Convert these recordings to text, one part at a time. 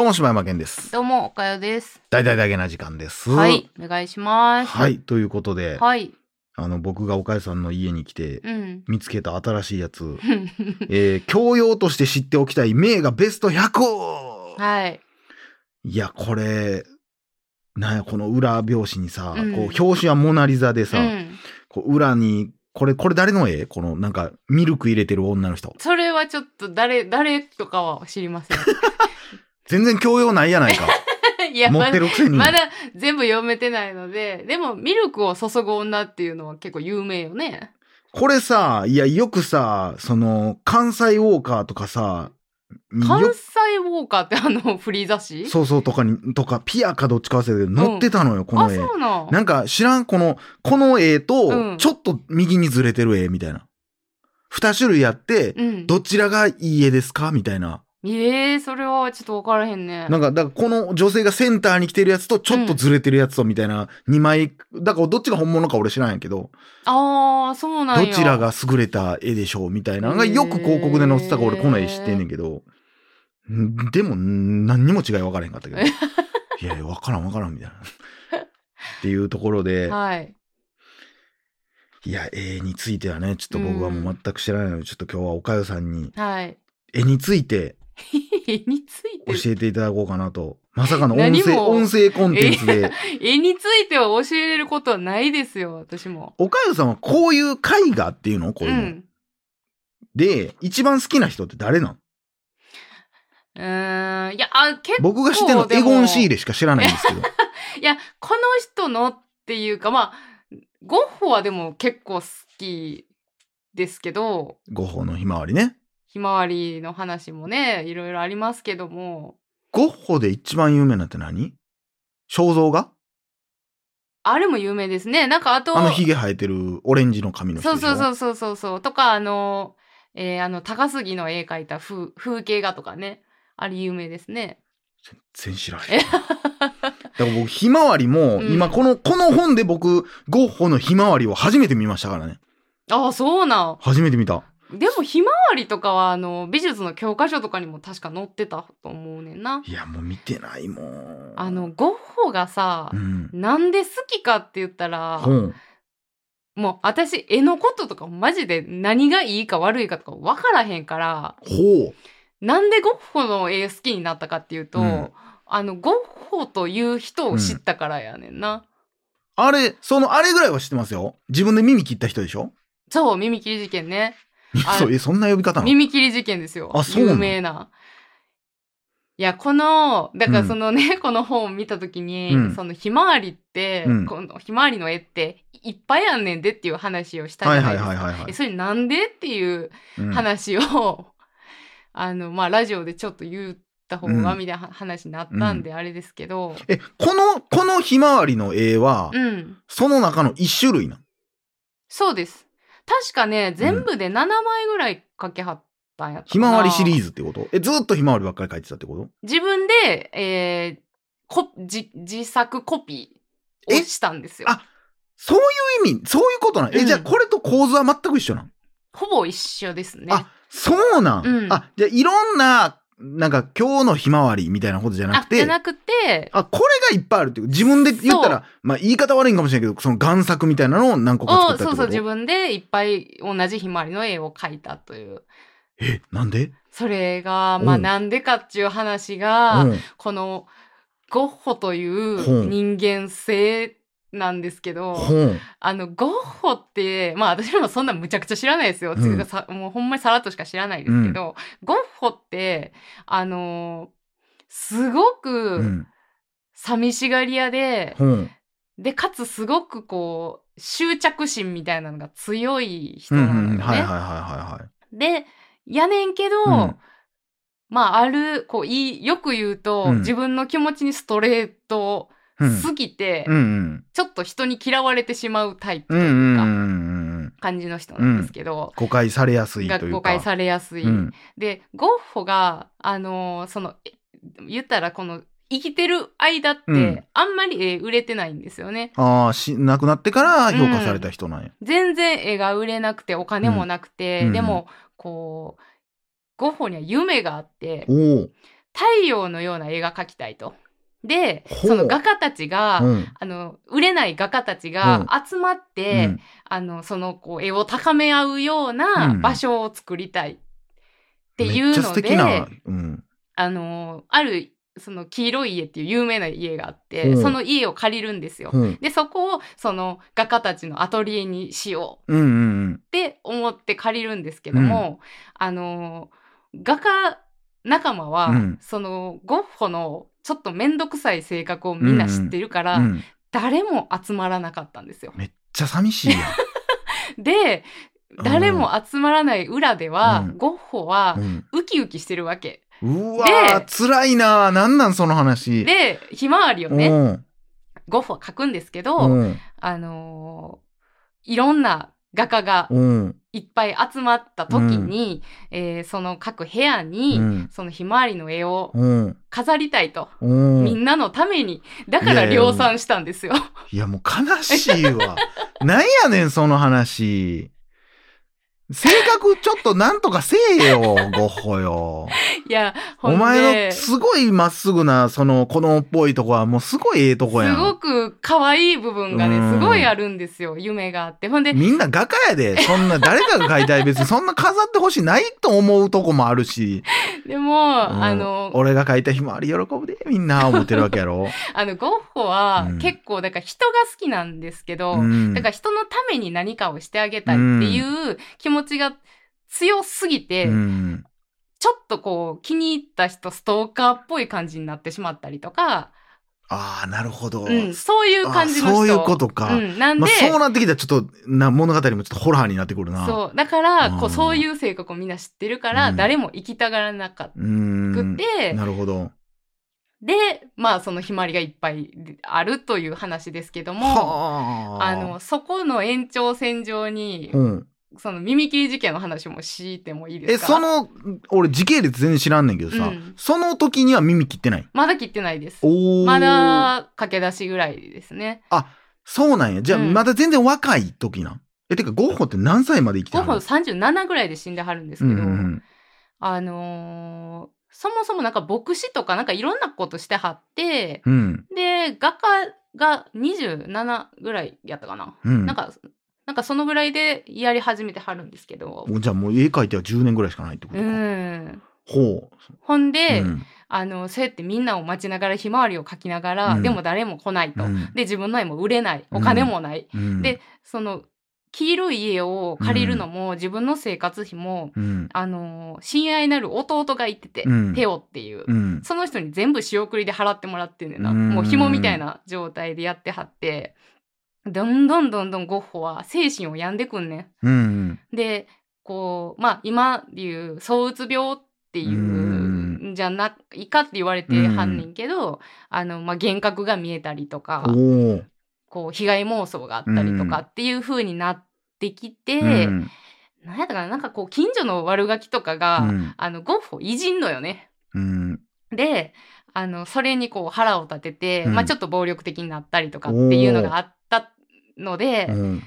どうも柴山健です。どうも、おかよです。大々だけな時間です。はい、お願いします。はい。ということで、はい。あの、僕が岡谷さんの家に来て、うん。見つけた新しいやつ、えー、教養として知っておきたい名画ベスト100をはい。いや、これ、なんや、この裏表紙にさ、うんこう、表紙はモナリザでさ、うん。こう裏に、これ、これ誰の絵？この、なんか、ミルク入れてる女の人。それはちょっと誰、誰とかは知りません。全然教養ないやないか。いや、持まだ、ってるくせに。まだ全部読めてないので、でも、ミルクを注ぐ女っていうのは結構有名よね。これさ、いや、よくさ、その、関西ウォーカーとかさ、に関よ西ウォーカーってあの、フリー雑誌？そうそうとかに、とか、ピアかどっちか忘れたけど、載ってたのよ、こあ、の絵。そうなん。なんか知らん、この、この絵うと、んちょっと右にずれてる絵みたいな。二種類あって、うん。どちらがいい絵ですか？みたいな。ええそれはちょっとわからへんね。なんか、だからこの女性がセンターに来てるやつと、ちょっとずれてるやつと、みたいな、二枚、だからどっちが本物か俺知らんやけど、ああ、そうなんや。どちらが優れた絵でしょうみたいなのがよく広告で載ってたから俺この絵知ってんねんけど、んでもん何にも違い分からへんかったけど、いやいや、分からん分からんみたいな。っていうところで、はい。いや、絵についてはね、ちょっと僕はもう全く知らないので、ちょっと今日はおかよさんにはい。絵について 絵について教えていただこうかなと。まさかの音声、音声コンテンツで。絵については教えれることはないですよ、私も。おかよさんはこういう絵画っていうの？こういうの、ん。で、一番好きな人って誰なん？うーん。いや、あ、結構。僕が知ってるのエゴン・シーレしか知らないんですけど。いや、この人のっていうか、まあ、ゴッホはでも結構好きですけど、ゴッホのひまわりね。ひまわりの話もね、いろいろありますけども、ゴッホで一番有名なって何？肖像画？あれも有名ですね。なんかあと、あのヒゲ生えてるオレンジの髪の人でしょ？そうそうそうそうそうそう。とか、あの、えーあの、高杉の絵描いた風風景画とかね。あれ有名ですね。全然知らへん。だから僕、ひまわりも、うん今この、この本で僕、ゴッホのひまわりを初めて見ましたからね。ああ、そうなん。初めて見た。でもひまわりとかはあの美術の教科書とかにも確か載ってたと思うねんな。いや、もう見てないもん。あのゴッホがさう、ん。なんで好きかって言ったら、本。もう私絵のこととかマジで何がいいか悪いかとか分からへんから、ほなんでゴッホの絵好きになったかっていうと、うんあのゴッホという人を知ったからやねんな。う。あれ、その、あれぐらいは知ってますよ。自分で耳切った人でしょ？そう、耳切り事件ね。あそう、え、そんな呼び方なの？耳切り事件ですよ。あそう有名な。いや、この、だからうんそのね、この本を見たときに、うんそのひまわりって、うんこのひまわりの絵っていっぱいあんねんでっていう話をしたじはいはいゃないですか。はいはいはいえ。それなんでっていううん話を、あの、まあ、ラジオでちょっと言った方が、うんみたいな話になったんで、あれですけど、え、この、このひまわりの絵は、うん。その中の一種類なの？そうです。確かね、全部で7枚ぐらい書きはったんやったひまわりシリーーズってこと？え、ずっとひまわりばっかり描いてたってこと？自分で、えーこ自自作コピーをしたんですよ。あそういう意味、そういうことなん？え、うん。じゃあこれと構図は全く一緒なん？ほぼ一緒ですね。あ、そうなん、うん。あ、じゃあいろんな、なんか今日のひまわりみたいなことじゃなあくて、じゃなくて、あ、これがいっぱいあるっていう。自分で言ったら、まあ言い方悪いんかもしれないけど、その贋作みたいなのを何個か作ったってこと？おそうそう、自分でいっぱい同じひまわりの絵を描いたという。え、なんで？それが、まあうんなんでかっていう話が、うん。このゴッホという人間性なんですけど、ほん。あの、ゴッホって、まあ私もそんなむちゃくちゃ知らないですよ。うんもうほんまにさらっとしか知らないですけど、ゴッホって、あのーすごうくん。寂しがり屋で。で、かつすごくこう、執着心みたいなのが強い人うん。なのよね。うん。はいはいはいはいで、やねんけど、うんまあある、こう、いい、よく言うと、うん自分の気持ちにストレート。すぎて、うんうん。ちょっと人に嫌われてしまうタイプとうんうんいうか、うんうんうん。感じの人なんですけど、誤解されやすいというか。が誤解されやすい。うん。で、ゴッホが、あのーその、え言ったらこの、生きてる間って、うんあんまり絵売れてないんですよね。ああ、し、亡くなってから評価された人なんや。全然絵が売れなくて、お金もなくて、うんでも、こう、ゴッホには夢があって。太陽のような絵が描きたいと。で、その画家たちが、うん。あの、売れない画家たちうん。が集まって、うん。あの、その、こう、絵を高め合うようなうん。場所を作りたい。っていうので、うん。あの、ある、その、黄色い家っていう有名な家があって、うん。その家を借りるんですよ。うん。で、そこを、その、画家たちのアトリエにしよう。って思って借りるんですけども、あの、画家仲間は、うん。その、ゴッホのちょっとめんどくさい性格をみんな知ってるから、うん。うん。誰も集まらなかったんですよ。めっちゃ寂しいやん。で、誰も集まらない裏では、うんゴッホはうん。ウキウキしてるわけ。うわー、辛いなー。なんなんその話。で、ひまわりをね、うん。ゴッホは描くんですけど、うん。あのーいろんな画家がうん。いっぱい集まった時に、えーその各部屋に、うん。そのひまわりの絵をうん。飾りたいと。うん。みんなのために。だから量産したんですよ。いや、もう悲しいわ。なんやねん、その話。性格ちょっとなんとかせえよ、ゴッホよ。いや、ほんでお前のすごいまっすぐな、その子供っぽいとこはもうすごいええとこやん。すごく可愛い部分がね、うんすごいあるんですよ。夢があって。ほんで、みんな画家やで。そんな誰かが描いたい別にそんな飾ってほしいないと思うとこもあるし。でも、うんあの、俺が描いたひまわり喜ぶで、みんな思ってるわけやろ。あの、ゴッホはうん結構、だから人が好きなんですけど、うんだから人のために何かをしてあげたいっていう気持ちが強すぎて、うん。ちょっとこう気に入った人ストーカーっぽい感じになってしまったりとか、ああ、なるほど。うん、そういう感じの人。あそういうことかうん、なんで、まあ、そうなってきたらちょっとな物語もちょっとホラーになってくるな。そう。だから、こうそういう性格をみんな知ってるから、うん誰も行きたがらなかっう。ん。くて、なるほど。で、まあ、そのひまわりがいっぱいあるという話ですけども、はあ。あの、そこの延長線上に、うん。その耳切り事件の話もしてもいいでえ、すか？その、俺時系列全然知らんねんけどさ、うんその時には耳切ってない？まだ切ってないです。まだ駆け出しぐらいですね。そうなんや。じゃあ、うんまだ全然若い時なん？え、てか、ゴッホって何歳まで生きてゴッホるの37ぐらいで死んではるんですうんけど、うんうん。あのーそもそもなんか牧師とかなんかいろんなことしてはって、うん。で、画家が27ぐらいやったかな。うん。なんか、なんかそのぐらいでやり始めてはるんですけど。じゃあもう絵描いては10年ぐらいしかないってことうか。ん。ほほんう。で、うんあの、そうやってみんなを待ちながらひまわりを描きながら、うんでも誰も来ないと。うんで、自分の絵も売れない。お金もない。うんで、その、黄色い家を借りるのも、自分の生活費も、うん。あの、親愛なる弟がいてて、うんテオっていう。うん。その人に全部仕送りで払ってもらってんねんな。うんもう紐みたいな状態でやってはって、どんどんどんどんゴッホは精神を病んでくんねうん。ん。で、こう、まあ今でいう躁うつ病っていううんじゃないかって言われてはんねんけど、あの、まあ幻覚が見えたりとか、こう被害妄想があったりとかっていう風になってきて、うんなんやったかななんかこう近所の悪ガキとかが、うんあのゴッホいじんのよね。うん。で、あの、それにこう腹を立てて、うんまあちょっと暴力的になったりとかっていうのがあったので、うん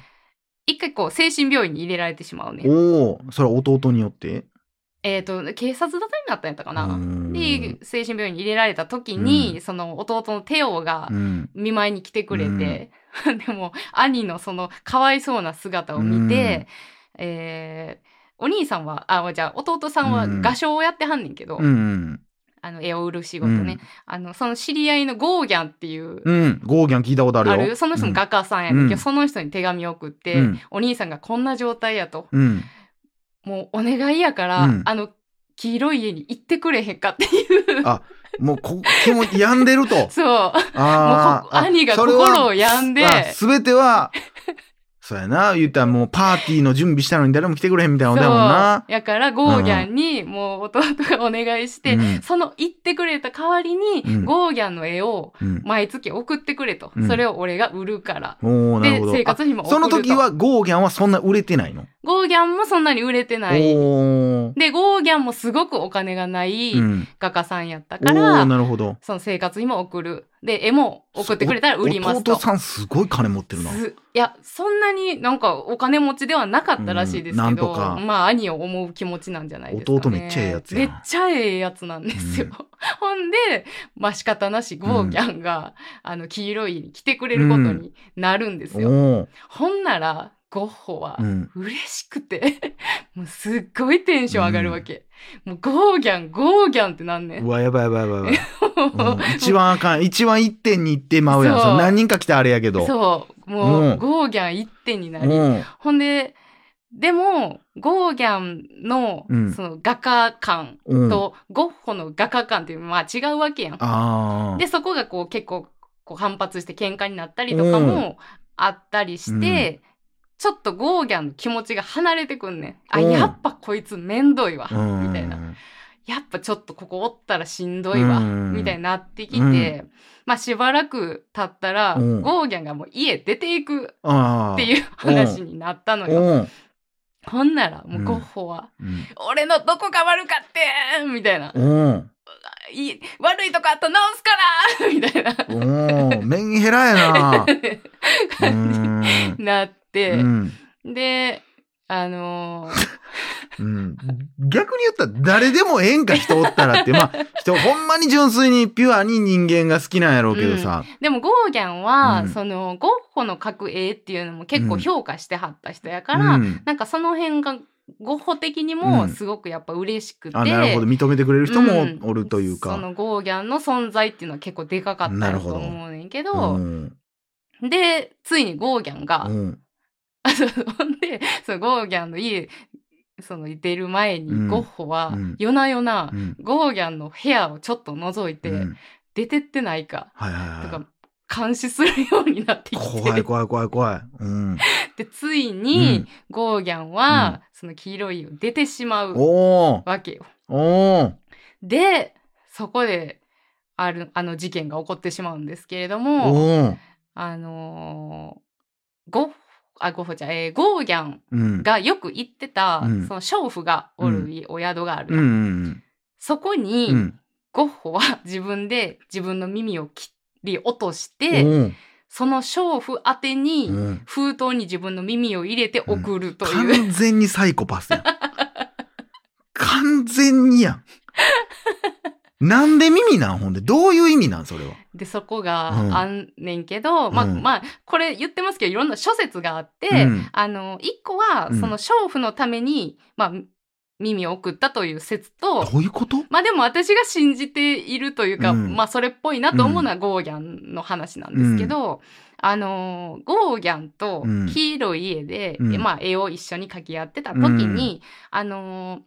一回こう精神病院に入れられてしまうね。おお、それは弟によって？えっ、と、警察沙汰になったんやったかな。うんで、精神病院に入れられた時に、その弟のテオがうん。見舞いに来てくれて、でも兄のそのかわいそうな姿を見て、えーお兄さんは、あ、じゃあ弟さんはうん画商をやってはんねんけど、うん。あの絵を売る仕事ね、あの、その知り合いのゴーギャンっていう、うん。ゴーギャン聞いたことあるよ。あるその人も画家さんやねんけど、うんその人に手紙を送って、うんお兄さんがこんな状態やと、うん。もうお願いやから、うんあの、黄色い家に行ってくれへんかっていう。あもうこ、気も病んでると。そう。あもう兄が心を病んですべては、そうやな。言ったらもうパーティーの準備したのに誰も来てくれへんみたいなそうことやもんな。やからゴーギャンにもう弟がお願いして、うんその行ってくれた代わりに、うんゴーギャンの絵をうん。毎月送ってくれと。うんそれを俺が売るから。おーなるでほど。生活費もあ送るとその時はゴーギャンはそんな売れてないの？ゴーギャンもそんなに売れてない。で、ゴーギャンもすごくお金がないうん。画家さんやったから、なるほど。その生活費も送る。で、絵も送ってくれたら売りますと。弟さんすごい金持ってるな。すいや、そんなになんかお金持ちではなかったらしいですけど、んとかまあ兄を思う気持ちなんじゃないですか、ね。弟めっちゃええやつやめっちゃええやつなんですよ。うん ほんで、まあ仕方なしゴーギャンが、あの黄色いに来てくれることになるんですよ。ほんなら、ゴッホはうん。嬉しくて、もうすっごいテンション上がるわけ。もうゴーギャン、ゴーギャンってなんねん。うわ、やばいやばいやばいう うん一番あかん。一番一点に行ってまうやん。そ何人か来てあれやけど。そう。もう、うんゴーギャン一点になり。うん。ほんで、でも、ゴーギャンのうん、その画家感うん。と、ゴッホの画家感っていうまあ違うわけやん。で、そこがこう結構こう反発して喧嘩になったりとかもあったりして、ちょっとゴーギャンの気持ちが離れてくんねん。あ、うんやっぱこいつめんどいわ。うん、みたいな。やっぱちょっとここおったらしんどいわ。うんみたいになってきて、まあしばらく経ったら、うんゴーギャンがもう家出ていく。っていう話になったのよ。うん。ほんなら、もうゴッホは、うん。俺のどこが悪かってんみたいな。うん。いい悪いとこあったら直すからみたいな。うん。メンヘラやな。うん。なって、うん。で、あのー うん。逆に言ったら誰でもええんか人おったらって、まあ、人ほんまに純粋にピュアに人間が好きなんやろうけどさ。でもゴーギャンは、うんそのゴッホの描く絵っていうのも結構評価してはった人やから、うんなんかその辺がゴッホ的にうんもすごくやっぱ嬉しくて、あ、なるほど。認めてくれる人もうんおるというか。そのゴーギャンの存在っていうのは結構でかかったと思うねんけど、うん。で、ついにゴーギャンが、うん。あそう ほんで、そのゴーギャンの家、その出る前に、うんゴッホはうん、夜な夜な、うん。ゴーギャンの部屋をちょっと覗いて、うん出てってないか、はいはいとはか、監視するようになってい。きて、怖い怖い怖い怖い。うん。で、ついうんに、ゴーギャンは、その黄色いを出てしまうわけよ。で、そこで、ある、あの事件が起こってしまうんですけれども、あのーゴッホ、あ、ゴッホじゃん、えーゴーギャンうん。がよく行ってた、うんその娼婦がおるいお宿があるうやん、ん。そこに、うん。ゴッホは自分で自分の耳を切り落としうて、ん。その娼婦宛てに、うん封筒に自分の耳を入れて送るという、完全にサイコパスやん。完全にやん。なんで耳なん？ほんでどういう意味なん？それは。でそこがうん。あんねんけど、まあうん。まあこれ言ってますけどいろんな諸説があって、うん。あの一個はうん。その娼婦のために、まあ、耳を送ったという説と、どういうこと？まあでも私が信じているというか、うん。まあそれっぽいなと思うのはゴーギャンの話なんですけど、あのーゴーギャンとうん。黄色い家で、うん。えまあ絵を一緒に描き合ってた時に、あのー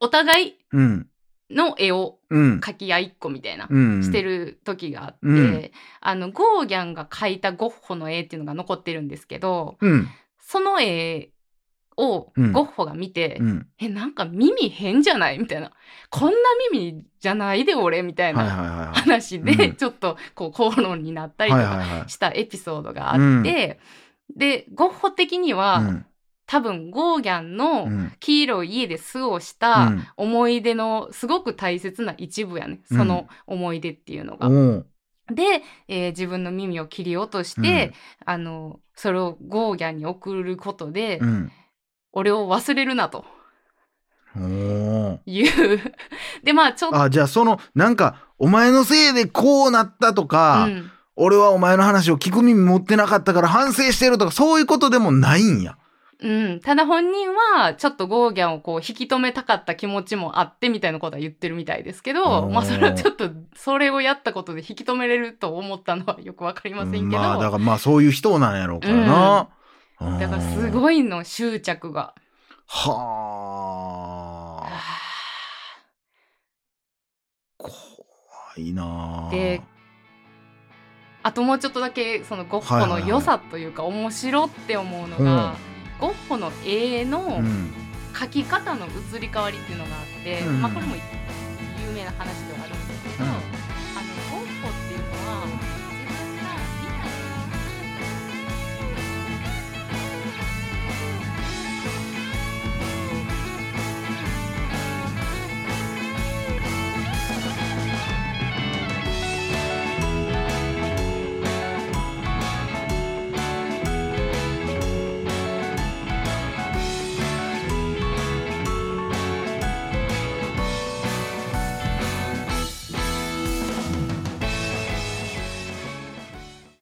お互いうん。の絵をうん。描き合いっこみたいな。うん。してる時があって、うんあのゴーギャンが描いたゴッホの絵っていうのが残ってるんですけどうん。その絵をうんゴッホが見て、うん。えなんか耳変じゃないみたいなこんな耳じゃないで俺みたいはいな。話で、うんちょっとこう口論になったりとか。したエピソードがあって、でゴッホ的には、うん多分ゴーギャンうのん。黄色い家で過ごしうたん。思い出のすごく大切な一部やね、うん。その思い出っていうのが。おーで、えー自分の耳を切り落として、あのそれをゴーギャンに送ることで、うん。俺を忘れるなと。いう。でまあちょっと。あ、じゃあその、なんか、お前のせいでこうなったとか、うん。俺はお前の話を聞く耳持ってなかったから反省してるとか、そういうことでもないんや。うん、ただ本人はちょっとゴーギャンをこう引き止めたかった気持ちもあってみたいなことは言ってるみたいですけどまあそれはちょっとそれをやったことで引き止めれると思ったのはよくわかりませんけど、まあ、だからまあそういう人なんやろうからな。うん。だからすごいの執着が。はあ。怖いなあ。であともうちょっとだけそのゴッホの良さというか面白って思うのが、ゴッホの絵のうん。描き方の移り変わりっていうのがあって、うんまあこれも有名な話ではあるんですけど、うん